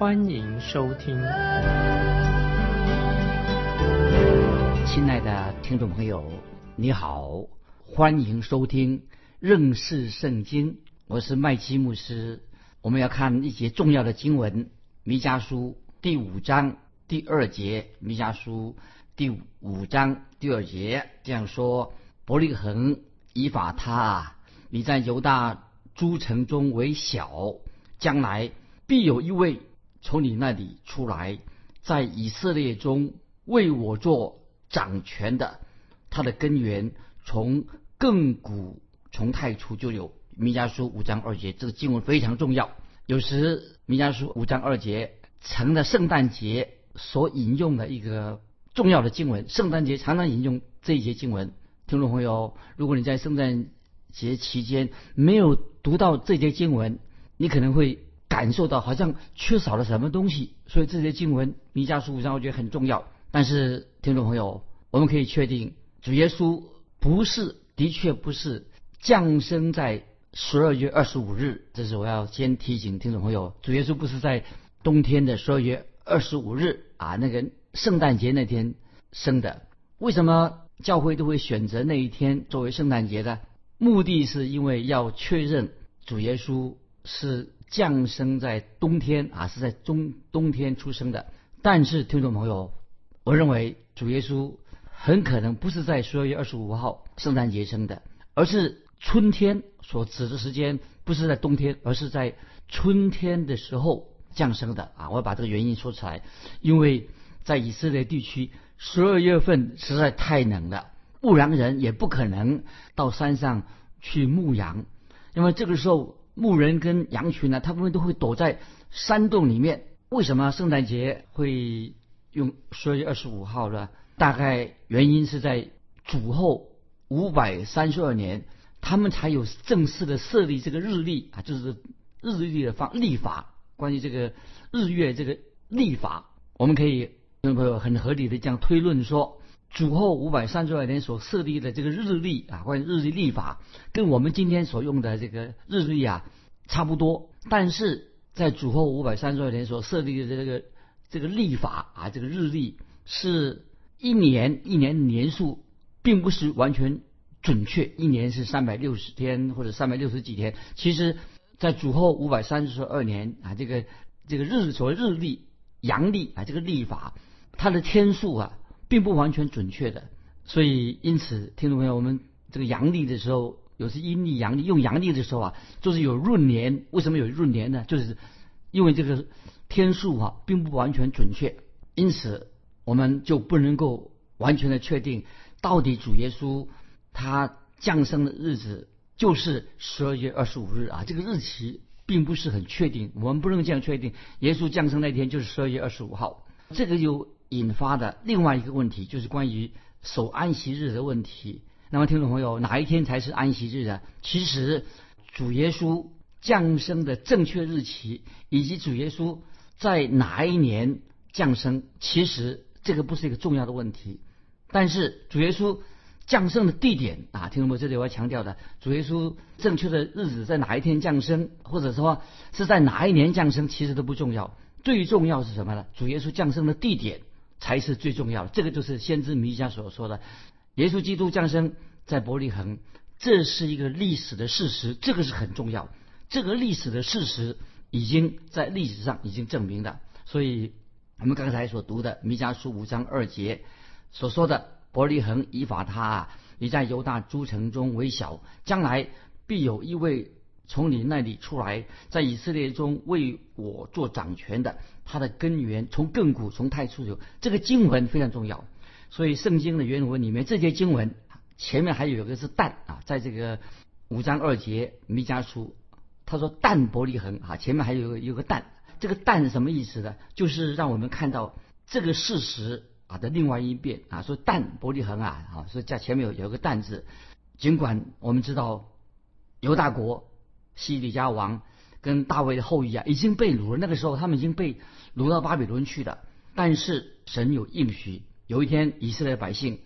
欢迎收听。亲爱的听众朋友，你好，欢迎收听认识圣经。我是麦基牧师，我们要看一节重要的经文《弥迦书》第五章第二节，《弥迦书》第五章第二节这样说：“伯利恒以法他，你在犹大诸城中为小，将来必有一位从你那里出来，在以色列中为我做掌权的。他的根源从亘古从太初就有。”弥迦书五章二节，这个经文非常重要。有时弥迦书五章二节成了圣诞节所引用的一个重要的经文。圣诞节常常引用这一节经文。听众朋友，如果你在圣诞节期间没有读到这节经文，你可能会感受到好像缺少了什么东西。所以这些经文弥迦书五章我觉得很重要。但是听众朋友，我们可以确定，主耶稣不是，的确不是降生在。十二月二十五日，这是我要先提醒听众朋友，主耶稣不是在冬天的十二月二十五日啊，那个圣诞节那天生的。为什么教会都会选择那一天作为圣诞节的？目的是因为要确认主耶稣是降生在冬天啊，是在冬冬天出生的。但是听众朋友，我认为主耶稣很可能不是在十二月二十五号圣诞节生的，而是。春天所指的时间不是在冬天，而是在春天的时候降生的啊！我要把这个原因说出来，因为在以色列地区，十二月份实在太冷了，牧羊人也不可能到山上去牧羊，因为这个时候牧人跟羊群呢，他们都会躲在山洞里面。为什么圣诞节会用十二月二十五号呢？大概原因是在主后五百三十二年。他们才有正式的设立这个日历啊，就是日历的方历法。关于这个日月这个历法，我们可以朋友很合理的这样推论说，主后五百三十二年所设立的这个日历啊，关于日历历法，跟我们今天所用的这个日历啊差不多。但是在主后五百三十二年所设立的这个这个历法啊，这个日历是一年一年年数，并不是完全。准确一年是三百六十天或者三百六十几天，其实，在主后五百三十二年啊，这个这个日所谓日历阳历啊，这个历法它的天数啊，并不完全准确的，所以因此听众朋友，我们这个阳历的时候，有时阴历阳历用阳历的时候啊，就是有闰年。为什么有闰年呢？就是因为这个天数啊，并不完全准确，因此我们就不能够完全的确定到底主耶稣。他降生的日子就是十二月二十五日啊，这个日期并不是很确定，我们不能这样确定。耶稣降生那天就是十二月二十五号，这个有引发的另外一个问题，就是关于守安息日的问题。那么，听众朋友，哪一天才是安息日啊？其实，主耶稣降生的正确日期，以及主耶稣在哪一年降生，其实这个不是一个重要的问题。但是，主耶稣。降生的地点啊，听众朋友，这里我要强调的，主耶稣正确的日子在哪一天降生，或者说是在哪一年降生，其实都不重要。最重要是什么呢？主耶稣降生的地点才是最重要的。这个就是先知弥迦所说的，耶稣基督降生在伯利恒，这是一个历史的事实，这个是很重要。这个历史的事实已经在历史上已经证明了。所以我们刚才所读的弥迦书五章二节所说的。伯利恒以法他啊，你在犹大诸城中为小，将来必有一位从你那里出来，在以色列中为我做掌权的。他的根源从亘古从太初有。这个经文非常重要，所以圣经的原文里面这些经文前面还有一个是但啊，在这个五章二节弥迦书，他说但伯利恒啊，前面还有个有个但，这个但是什么意思呢？就是让我们看到这个事实啊的另外一边啊，说但伯利恒啊，啊，所以在前面有有个但字。尽管我们知道犹大国西底家王跟大卫的后裔啊已经被掳了，那个时候他们已经被掳到巴比伦去了，但是神有应许，有一天以色列百姓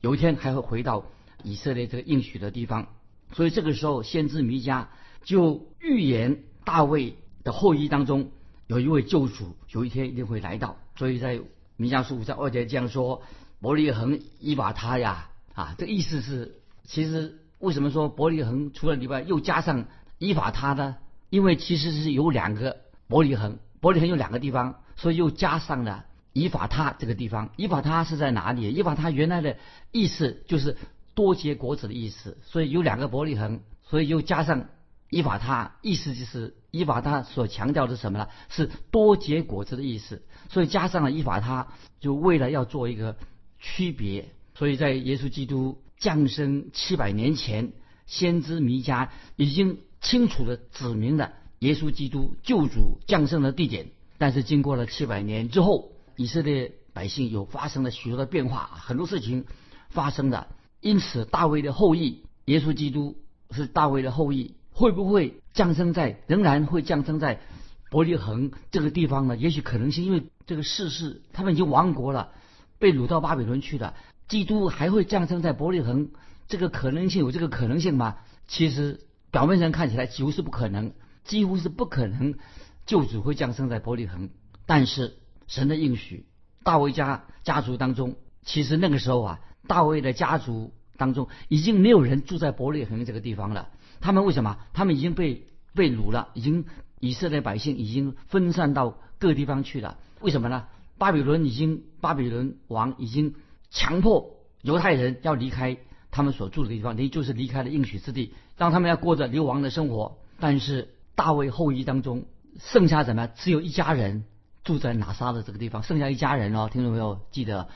有一天还会回到以色列这个应许的地方，所以这个时候先知弥迦就预言大卫的后裔当中有一位救主，有一天一定会来到，所以在弥迦书五章二节这样说：伯利恒伊把他呀，啊，这意思是。其实为什么说伯利恒除了以外又加上伊法他呢？因为其实是有两个伯利恒，伯利恒有两个地方，所以又加上了以法他这个地方。以法他是在哪里？以法他原来的意思就是多结果子的意思，所以有两个伯利恒，所以又加上以法他，意思就是以法他所强调的什么呢？是多结果子的意思，所以加上了以法他，就为了要做一个区别，所以在耶稣基督。降生七百年前，先知弥迦已经清楚的指明了耶稣基督救主降生的地点。但是经过了七百年之后，以色列百姓又发生了许多的变化，很多事情发生了。因此，大卫的后裔耶稣基督是大卫的后裔，会不会降生在仍然会降生在伯利恒这个地方呢？也许可能性，因为这个世事他们已经亡国了，被掳到巴比伦去了。基督还会降生在伯利恒，这个可能性有这个可能性吗？其实表面上看起来几乎是不可能，几乎是不可能救主会降生在伯利恒。但是神的应许，大卫家家族当中，其实那个时候啊，大卫的家族当中已经没有人住在伯利恒这个地方了。他们为什么？他们已经被被掳了，已经以色列百姓已经分散到各地方去了。为什么呢？巴比伦已经巴比伦王已经。强迫犹太人要离开他们所住的地方，离就是离开了应许之地，让他们要过着流亡的生活。但是大卫后裔当中剩下什么？只有一家人住在拿撒的这个地方，剩下一家人哦，听众朋友记得，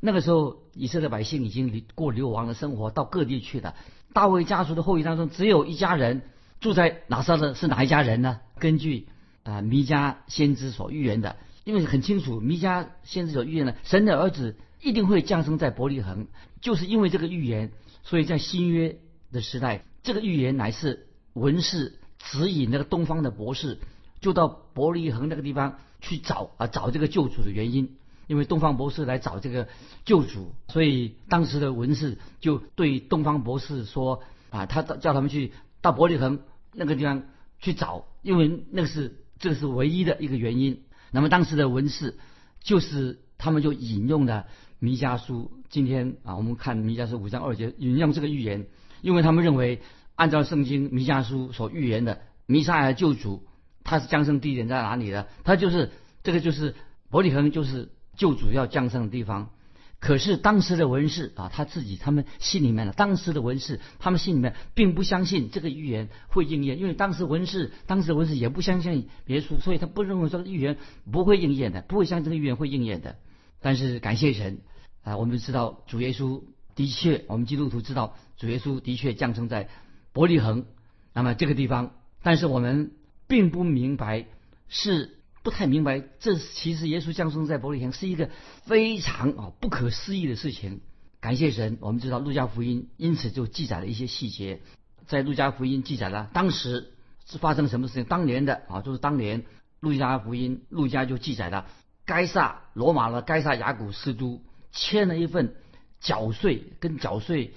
那个时候以色列百姓已经离过流亡的生活，到各地去了。大卫家族的后裔当中只有一家人住在拿撒的，是哪一家人呢？根据啊弥迦先知所预言的，因为很清楚，弥迦先知所预言的神的儿子。一定会降生在伯利恒，就是因为这个预言，所以在新约的时代，这个预言乃是文士指引那个东方的博士，就到伯利恒那个地方去找啊找这个救主的原因。因为东方博士来找这个救主，所以当时的文士就对东方博士说啊，他叫他们去到伯利恒那个地方去找，因为那个是这是唯一的一个原因。那么当时的文士就是他们就引用了。弥迦书今天啊，我们看弥迦书五章二节引用这个预言，因为他们认为按照圣经弥迦书所预言的弥撒亚救主，他是降生地点在哪里呢？他就是这个就是伯利恒，就是救主要降生的地方。可是当时的文士啊，他自己他们心里面的当时的文士，他们心里面并不相信这个预言会应验，因为当时文士当时文士也不相信耶稣，所以他不认为这个预言不会应验的，不会相信这个预言会应验的。但是感谢神。啊，我们知道主耶稣的确，我们基督徒知道主耶稣的确降生在伯利恒，那么这个地方，但是我们并不明白，是不太明白，这其实耶稣降生在伯利恒是一个非常啊不可思议的事情。感谢神，我们知道路加福音因此就记载了一些细节，在路加福音记载了当时是发生什么事情，当年的啊，就是当年路加福音路加就记载了该萨罗马的该萨雅古斯都。签了一份缴税跟缴税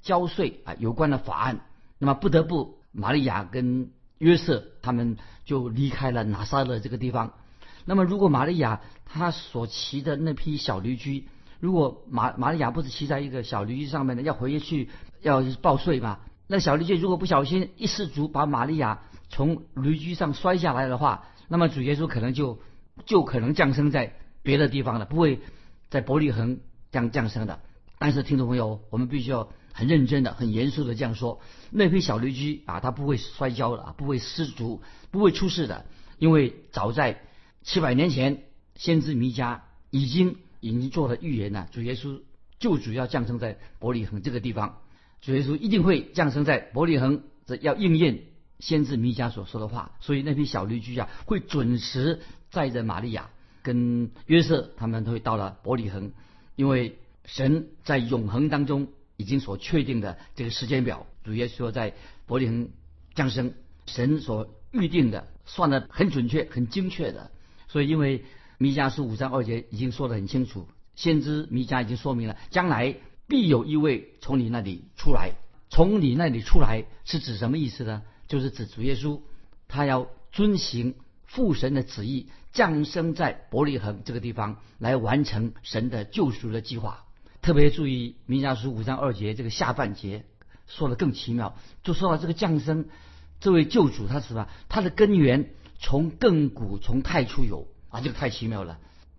交税啊有关的法案，那么不得不玛利亚跟约瑟他们就离开了拿撒勒这个地方。那么如果玛利亚她所骑的那匹小驴驹，如果玛玛利亚不是骑在一个小驴驹上面的，要回去要报税嘛？那小驴驹如果不小心一失足把玛利亚从驴驹上摔下来的话，那么主耶稣可能就就可能降生在别的地方了，不会。在伯利恒降降生的，但是听众朋友，我们必须要很认真的、很严肃的这样说：那匹小驴驹啊，它不会摔跤的，不会失足，不会出事的，因为早在七百年前，先知弥迦已经已经做了预言了。主耶稣就主要降生在伯利恒这个地方，主耶稣一定会降生在伯利恒，这要应验先知弥迦所说的话，所以那批小驴驹啊会准时载着玛利亚跟约瑟他们会到了伯利恒，因为神在永恒当中已经所确定的这个时间表，主耶稣在伯利恒降生，神所预定的算的很准确、很精确的。所以因为弥迦书五章二节已经说得很清楚，先知弥迦已经说明了，将来必有一位从你那里出来。从你那里出来是指什么意思呢？就是指主耶稣，他要遵行父神的旨意，降生在伯利恒这个地方，来完成神的救赎的计划。特别注意弥迦书五章二节这个下半节说的更奇妙，就说到这个降生，这位救主他是什么？他的根源从亘古从太初有啊，这个太奇妙了。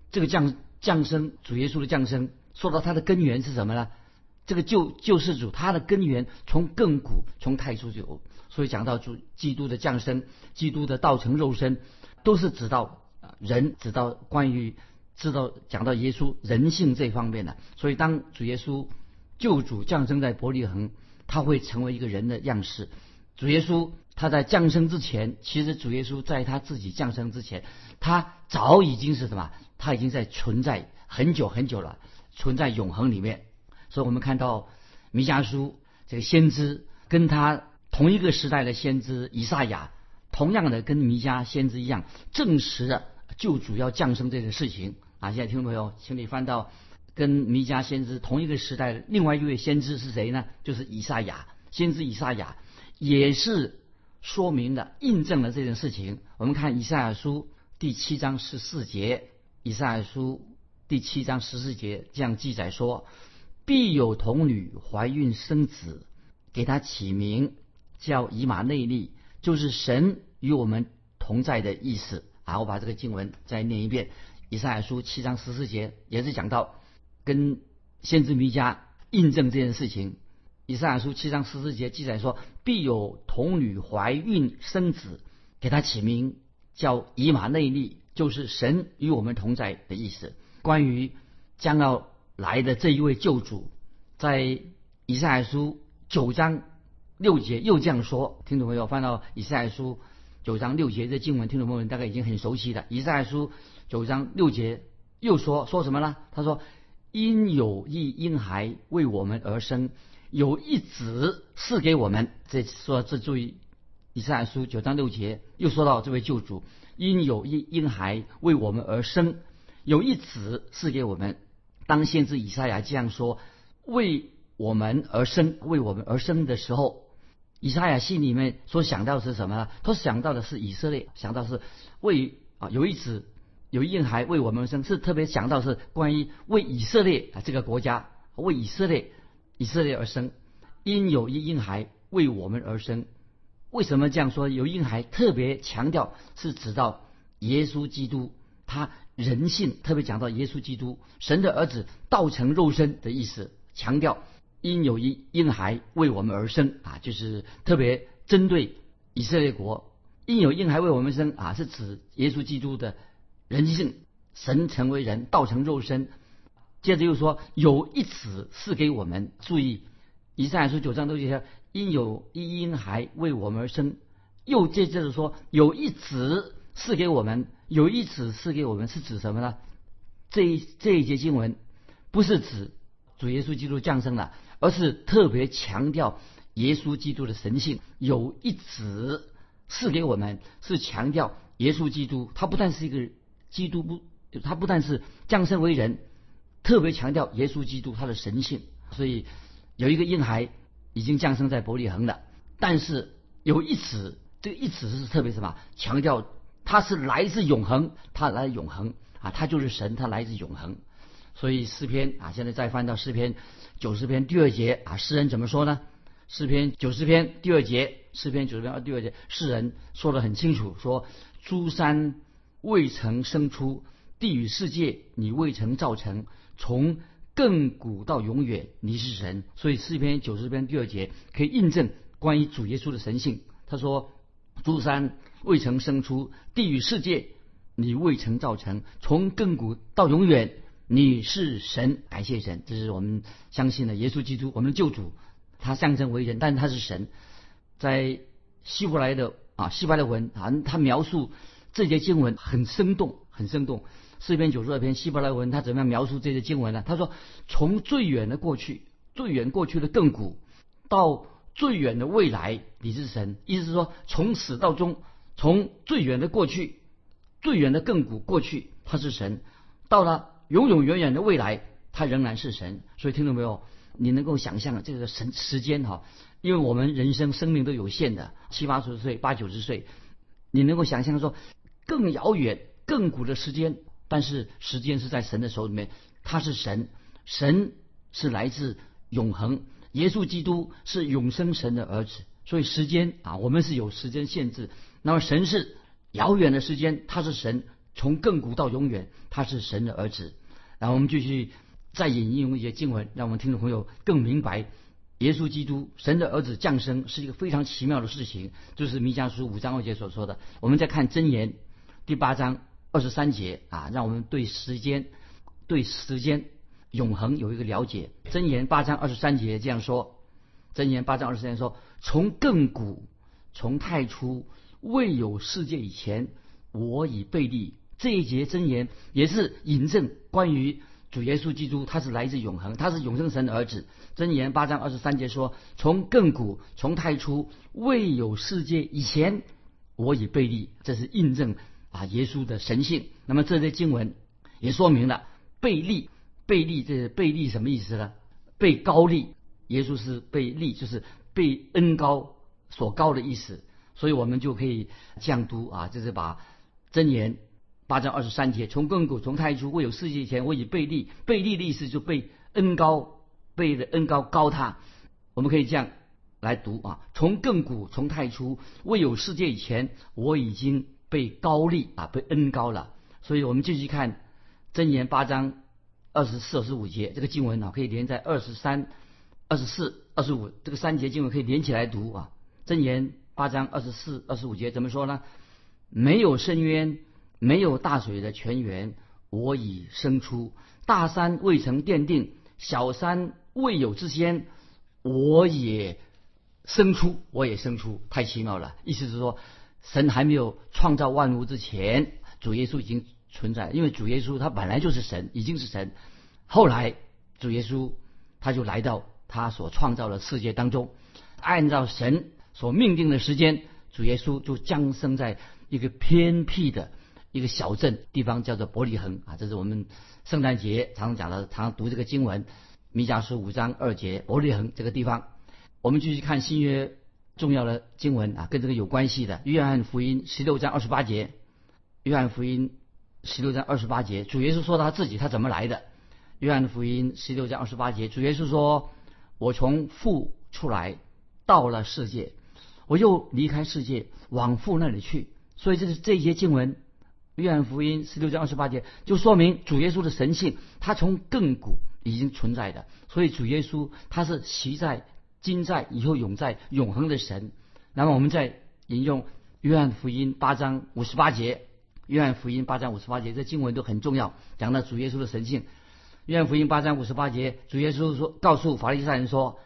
这个降降生主耶稣的降生，说到他的根源是什么呢？这个救救世主，他的根源从亘古从太初就有，所以讲到主基督的降生，基督的道成肉身，都是指到人，指到关于知道讲到耶稣人性这方面的。所以当主耶稣救主降生在伯利恒，他会成为一个人的样式。主耶稣他在降生之前，其实主耶稣在他自己降生之前，他早已经是什么？他已经在存在很久很久了，存在永恒里面。所以我们看到弥迦书这个先知跟他同一个时代的先知以赛亚，同样的跟弥迦先知一样，证实了救主要降生这件事情啊！现在听众朋友，请你翻到跟弥迦先知同一个时代的另外一位先知是谁呢？就是以赛亚先知以赛亚，也是说明了印证了这件事情。我们看以赛亚书第七章十四节，以赛亚书第七章十四节这样记载说。必有童女怀孕生子，给他起名叫以马内利，就是神与我们同在的意思啊！我把这个经文再念一遍，《以赛亚书》七章十四节也是讲到跟先知弥迦印证这件事情。《以赛亚书》七章十四节记载说，必有童女怀孕生子，给他起名叫以马内利，就是神与我们同在的意思。关于将要。来的这一位救主，在以赛亚书九章六节又这样说。听众朋友翻到以赛亚书九章六节这经文，听众朋友们大概已经很熟悉了。以赛亚书九章六节又说说什么呢？他说：“因有一婴孩为我们而生，有一子赐给我们。”这说这注意，以赛亚书九章六节又说到这位救主，因有一婴孩为我们而生，有一子赐给我们。当先知以赛亚这样说“为我们而生，为我们而生”的时候，以赛亚心里面所想到的是什么呢？他想到的是以色列，想到是为啊有一子有一婴孩为我们生，是特别想到是关于为以色列啊这个国家为以色列以色列而生，因有一婴孩为我们而生。为什么这样说？有婴孩特别强调是指到耶稣基督。他人性特别讲到耶稣基督神的儿子道成肉身的意思，强调因有一婴孩为我们而生啊，就是特别针对以色列国因有婴孩为我们生啊，是指耶稣基督的人性，神成为人道成肉身。接着又说有一子赐给我们，注意以赛亚书九章都节因有一婴孩为我们而生，又接着说有一子赐给我们。有一子赐给我们是指什么呢？这一这一节经文不是指主耶稣基督降生了，而是特别强调耶稣基督的神性。有一子赐给我们，是强调耶稣基督，他不但是一个基督不，他不但是降生为人，特别强调耶稣基督他的神性。所以有一个婴孩已经降生在伯利恒了，但是有一子，这个一子是特别什么？强调。他是来自永恒，他来永恒啊，他就是神，他来自永恒。所以诗篇啊，现在再翻到诗篇九十篇第二节啊，诗人怎么说呢？诗篇九十篇第二节，诗篇九十篇第二节，诗人说的很清楚，说诸山未曾生出，地与世界你未曾造成，从亘古到永远你是神。所以诗篇九十篇第二节可以印证关于主耶稣的神性。他说诸山。未曾生出地与世界，你未曾造成。从亘古到永远，你是神。感谢神，这是我们相信的耶稣基督，我们的救主。他象征为人，但是他是神。在希伯来的啊希伯来文啊，他描述这节经文很生动，很生动。四篇九十二篇希伯来文，他怎么样描述这些经文呢？他说，从最远的过去，最远过去的亘古，到最远的未来，你是神。意思是说，从始到终，从最远的过去，最远的亘古过去，他是神；到了永永远远的未来，他仍然是神。所以听懂没有？你能够想象这个神时间哈？因为我们人生生命都有限的，七八十岁、八九十岁，你能够想象说更遥远、亘古的时间。但是时间是在神的手里面，他是神，神是来自永恒，耶稣基督是永生神的儿子，所以时间啊，我们是有时间限制。那么神是遥远的时间，他是神，从亘古到永远，他是神的儿子。然后我们继续再引用一些经文，让我们听众朋友更明白，耶稣基督神的儿子降生是一个非常奇妙的事情，就是弥迦书五章二节所说的。我们再看箴言第八章。二十三节啊，让我们对时间、对时间永恒有一个了解。箴言八章二十三节这样说：箴言八章二十三节说，从亘古，从太初，未有世界以前，我已被立。这一节箴言也是引证关于主耶稣基督，他是来自永恒，他是永生神的儿子。箴言八章二十三节说，从亘古，从太初，未有世界以前，我已被立。这是印证。啊，耶稣的神性。那么这些经文也说明了被立，被立这被立什么意思呢？被高立，耶稣是被立，就是被恩高所高的意思。所以我们就可以降读啊，就是把箴言八章二十三节，从亘古从太初未有世界以前，我已背立。背立的意思就被恩高，被的恩高高他。我们可以这样来读啊，从亘古从太初未有世界以前，我已经。被高立啊，被恩高了，所以我们继续看箴言八章二十四、二十五节这个经文啊，可以连在二十三、二十四、二十五这个三节经文可以连起来读啊。箴言八章二十四、二十五节怎么说呢？没有深渊，没有大水的泉源，我已生出；大山未曾奠定，小山未有之先，我也生出，我也生出，太奇妙了。意思是说。神还没有创造万物之前，主耶稣已经存在。因为主耶稣他本来就是神，已经是神。后来主耶稣他就来到他所创造的世界当中，按照神所命定的时间，主耶稣就降生在一个偏僻的一个小镇地方，叫做伯利恒啊。这是我们圣诞节常常讲的，常常读这个经文，弥迦书五章二节，伯利恒这个地方。我们继续看新约。重要的经文啊，跟这个有关系的。约翰福音十六章二十八节，约翰福音十六章二十八节，主耶稣说他自己他怎么来的？约翰福音十六章二十八节，主耶稣说：“我从父出来，到了世界，我又离开世界，往父那里去。”所以这是这一节经文，约翰福音十六章二十八节，就说明主耶稣的神性，他从亘古已经存在的。所以主耶稣他是习在。今在以后永在永恒的神，那么我们再引用约翰福音八章五十八节，约翰福音八章五十八节，这经文都很重要，讲到主耶稣的神性。约翰福音八章五十八节，主耶稣说，告诉法利赛人说，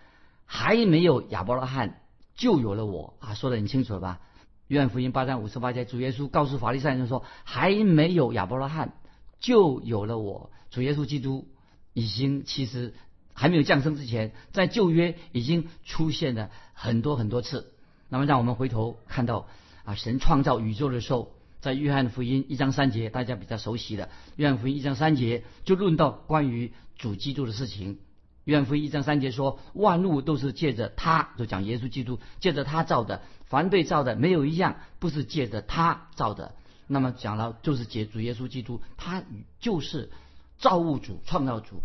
还没有亚伯拉罕就有了我啊，说的很清楚了吧？约翰福音八章五十八节，主耶稣告诉法利赛人说，还没有亚伯拉罕就有了我，主耶稣基督已经其实。还没有降生之前，在旧约已经出现了很多很多次。那么，让我们回头看到啊，神创造宇宙的时候，在约翰福音一章三节，大家比较熟悉的约翰福音一章三节，就论到关于主基督的事情。约翰福音一章三节说，万物都是借着他，就讲耶稣基督借着他造的，凡被造的没有一样不是借着他造的。那么讲了就是借主耶稣基督，他就是造物主、创造主。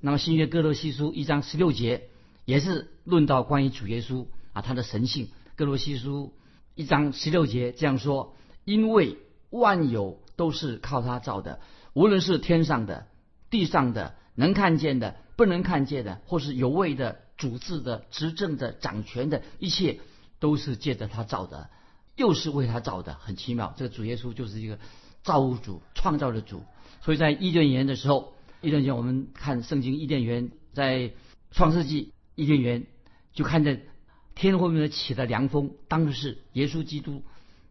那么新约哥罗西书一章十六节也是论到关于主耶稣啊他的神性。哥罗西书一章十六节这样说：因为万有都是靠他造的，无论是天上的、地上的、能看见的、不能看见的，或是有位的、主治的、执政的、掌权的，一切都是借着他造的，又是为他造的，很奇妙。这个主耶稣就是一个造物主、创造的主。所以在伊甸园的时候。伊甸园，我们看圣经伊甸园，在创世纪伊甸园就看见天后面起了凉风，当时耶稣基督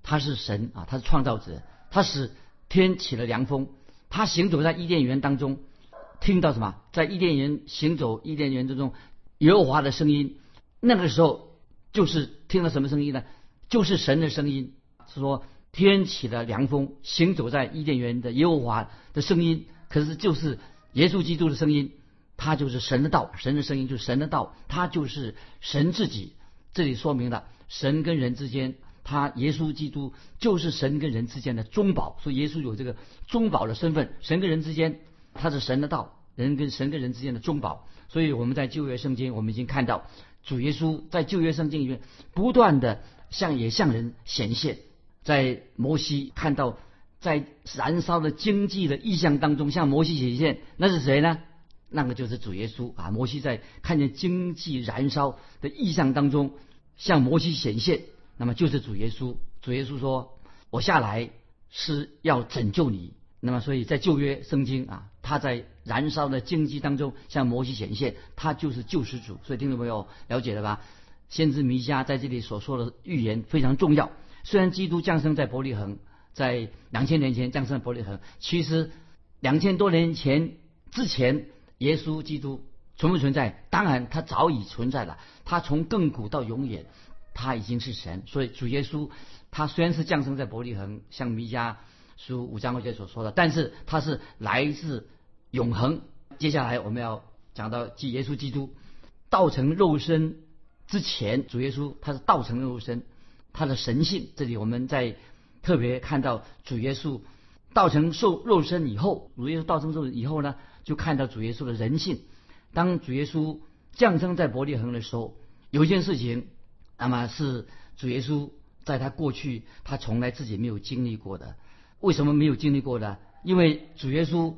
他是神啊，他是创造者，他使天起了凉风，他行走在伊甸园当中，听到什么？在伊甸园行走，伊甸园之中，耶和华的声音，那个时候就是听了什么声音呢？就是神的声音，是说天起了凉风，行走在伊甸园的耶和华的声音，可是就是耶稣基督的声音，他就是神的道，神的声音就是神的道，他就是神自己。这里说明了神跟人之间，他耶稣基督就是神跟人之间的中保，所以耶稣有这个中保的身份。神跟人之间，他是神的道，人跟神跟人之间的中保。所以我们在旧约圣经，我们已经看到主耶稣在旧约圣经里面不断的。向也向人显现，在摩西看到在燃烧的经济的意象当中，向摩西显现，那是谁呢？那个就是主耶稣啊！摩西在看见经济燃烧的意象当中，向摩西显现，那么就是主耶稣。主耶稣说：“我下来是要拯救你。”那么，所以在旧约圣经啊，他在燃烧的经济当中向摩西显现，他就是救世主。所以听众朋友了解了吧？先知弥迦在这里所说的预言非常重要。虽然基督降生在伯利恒，在两千年前降生在伯利恒，其实两千多年前之前，耶稣基督存不存在？当然，他早已存在了。他从亘古到永远，他已经是神。所以主耶稣他虽然是降生在伯利恒，像弥迦书五章二节所说的，但是他是来自永恒。接下来我们要讲到，即耶稣基督道成肉身。之前主耶稣他是道成肉身，他的神性这里我们在特别看到主耶稣道成受肉身以后，主耶稣道成肉以后呢，就看到主耶稣的人性。当主耶稣降生在伯利恒的时候，有一件事情，那么是主耶稣在他过去他从来自己没有经历过的。为什么没有经历过呢？因为主耶稣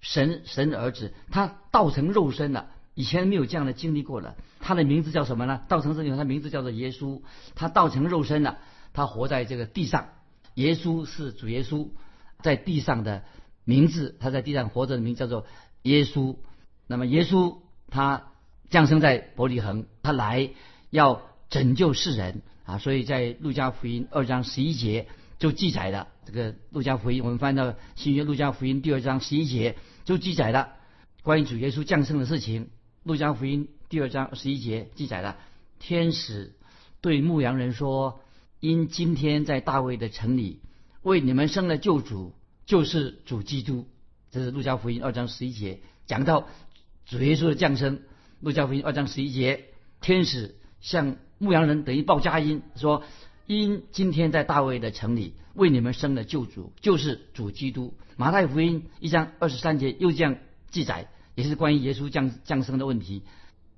神神的儿子，他道成肉身了。以前没有这样的经历过的，他的名字叫什么呢？道成肉身，他名字叫做耶稣。他道成肉身了，他活在这个地上。耶稣是主耶稣在地上的名字，他在地上活着的名字叫做耶稣。那么耶稣他降生在伯利恒，他来要拯救世人啊！所以在路加福音二章十一节就记载了这个路加福音，我们翻到新约路加福音第二章十一节就记载了关于主耶稣降生的事情。路加福音第二章十一节记载了，天使对牧羊人说：“因今天在大卫的城里为你们生了救主，就是主基督。”这是路加福音二章十一节讲到主耶稣的降生。路加福音二章十一节，天使向牧羊人等于报佳音说：“因今天在大卫的城里为你们生了救主，就是主基督。”马太福音一章二十三节又这样记载。也是关于耶稣降降生的问题。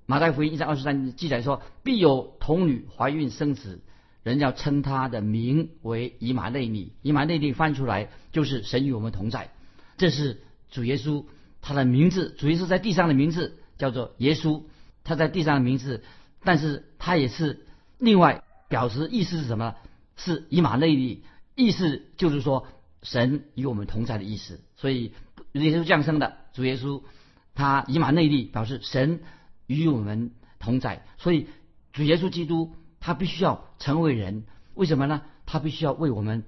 马太福音一章二十三记载说：“必有童女怀孕生子，人要称他的名为以马内利。以马内利翻出来就是神与我们同在。这是主耶稣他的名字。主耶稣在地上的名字叫做耶稣，他在地上的名字，但是他也是另外表示意思是什么？是以马内利，意思就是说神与我们同在的意思。所以耶稣降生的主耶稣。他以马内利表示神与我们同在，所以主耶稣基督他必须要成为人，为什么呢？他必须要为我们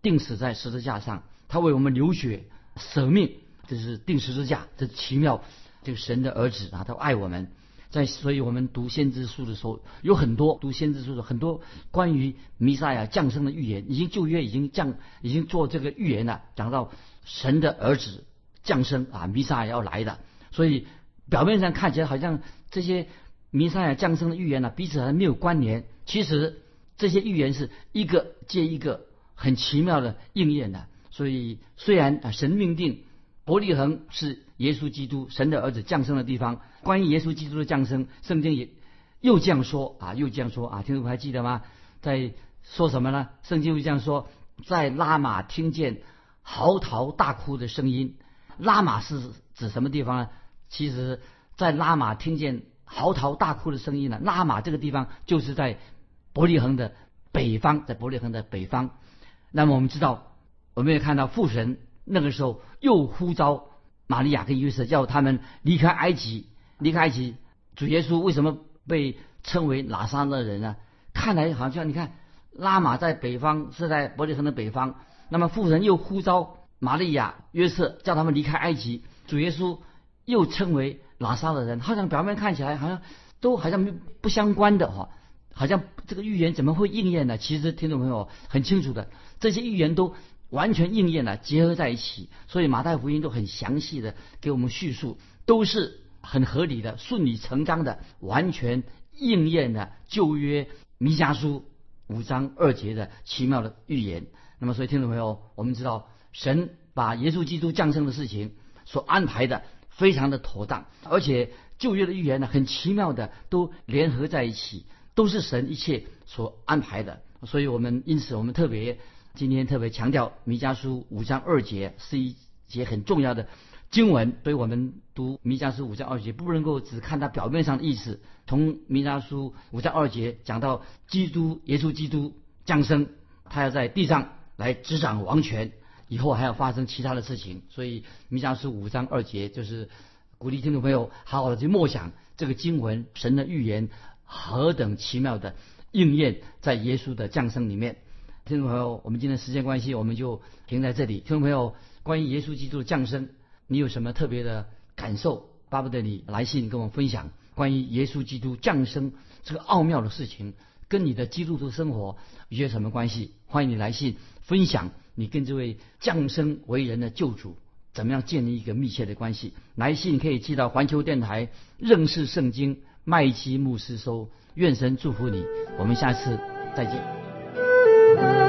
钉死在十字架上，他为我们流血舍命，这是钉十字架，这奇妙，这个神的儿子啊，他爱我们，在所以我们读先知书的时候，有很多读先知书的很多关于弥赛亚降生的预言，已经旧约已经降已经做这个预言了，讲到神的儿子降生啊，弥赛亚要来的。所以表面上看起来好像这些弥赛亚降生的预言呢，彼此还没有关联。其实这些预言是一个接一个很奇妙的应验的。所以虽然啊神命定伯利恒是耶稣基督神的儿子降生的地方，关于耶稣基督的降生，圣经也又这样说啊，又这样说啊，听众还记得吗？在说什么呢？圣经又这样说，在拉玛听见嚎啕大哭的声音。拉玛是指什么地方呢？其实，在拉玛听见嚎啕大哭的声音呢。拉玛这个地方就是在伯利恒的北方，在伯利恒的北方。那么我们知道，我们也看到父神那个时候又呼召玛利亚跟约瑟，叫他们离开埃及，离开埃及。主耶稣为什么被称为拿撒勒人呢？看来好像你看拉玛在北方，是在伯利恒的北方。那么富人又呼召玛利亚、约瑟，叫他们离开埃及。主耶稣又称为拿撒勒人，好像表面看起来好像都好像不相关的哈，好像这个预言怎么会应验呢？其实听众朋友很清楚的，这些预言都完全应验了，结合在一起。所以马太福音都很详细的给我们叙述，都是很合理的、顺理成章的，完全应验了旧约弥迦书五章二节的奇妙的预言。那么，所以听众朋友，我们知道神把耶稣基督降生的事情所安排的非常的妥当，而且旧约的预言呢，很奇妙的都联合在一起，都是神一切所安排的。所以我们因此我们特别今天特别强调弥迦书五章二节是一节很重要的经文，所以我们读弥迦书五章二节不能够只看它表面上的意思。从弥迦书五章二节讲到基督耶稣基督降生，他要在地上。来执掌王权，以后还要发生其他的事情，所以弥迦书五章二节就是鼓励听众朋友好好的去默想这个经文，神的预言何等奇妙的应验在耶稣的降生里面。听众朋友，我们今天时间关系，我们就停在这里。听众朋友，关于耶稣基督的降生，你有什么特别的感受？巴不得你来信跟我们分享关于耶稣基督降生这个奥妙的事情，跟你的基督徒生活有些什么关系？欢迎你来信。分享你跟这位降生为人的救主怎么样建立一个密切的关系？来信可以寄到环球电台认识圣经麦基牧师收。愿神祝福你，我们下次再见。Father.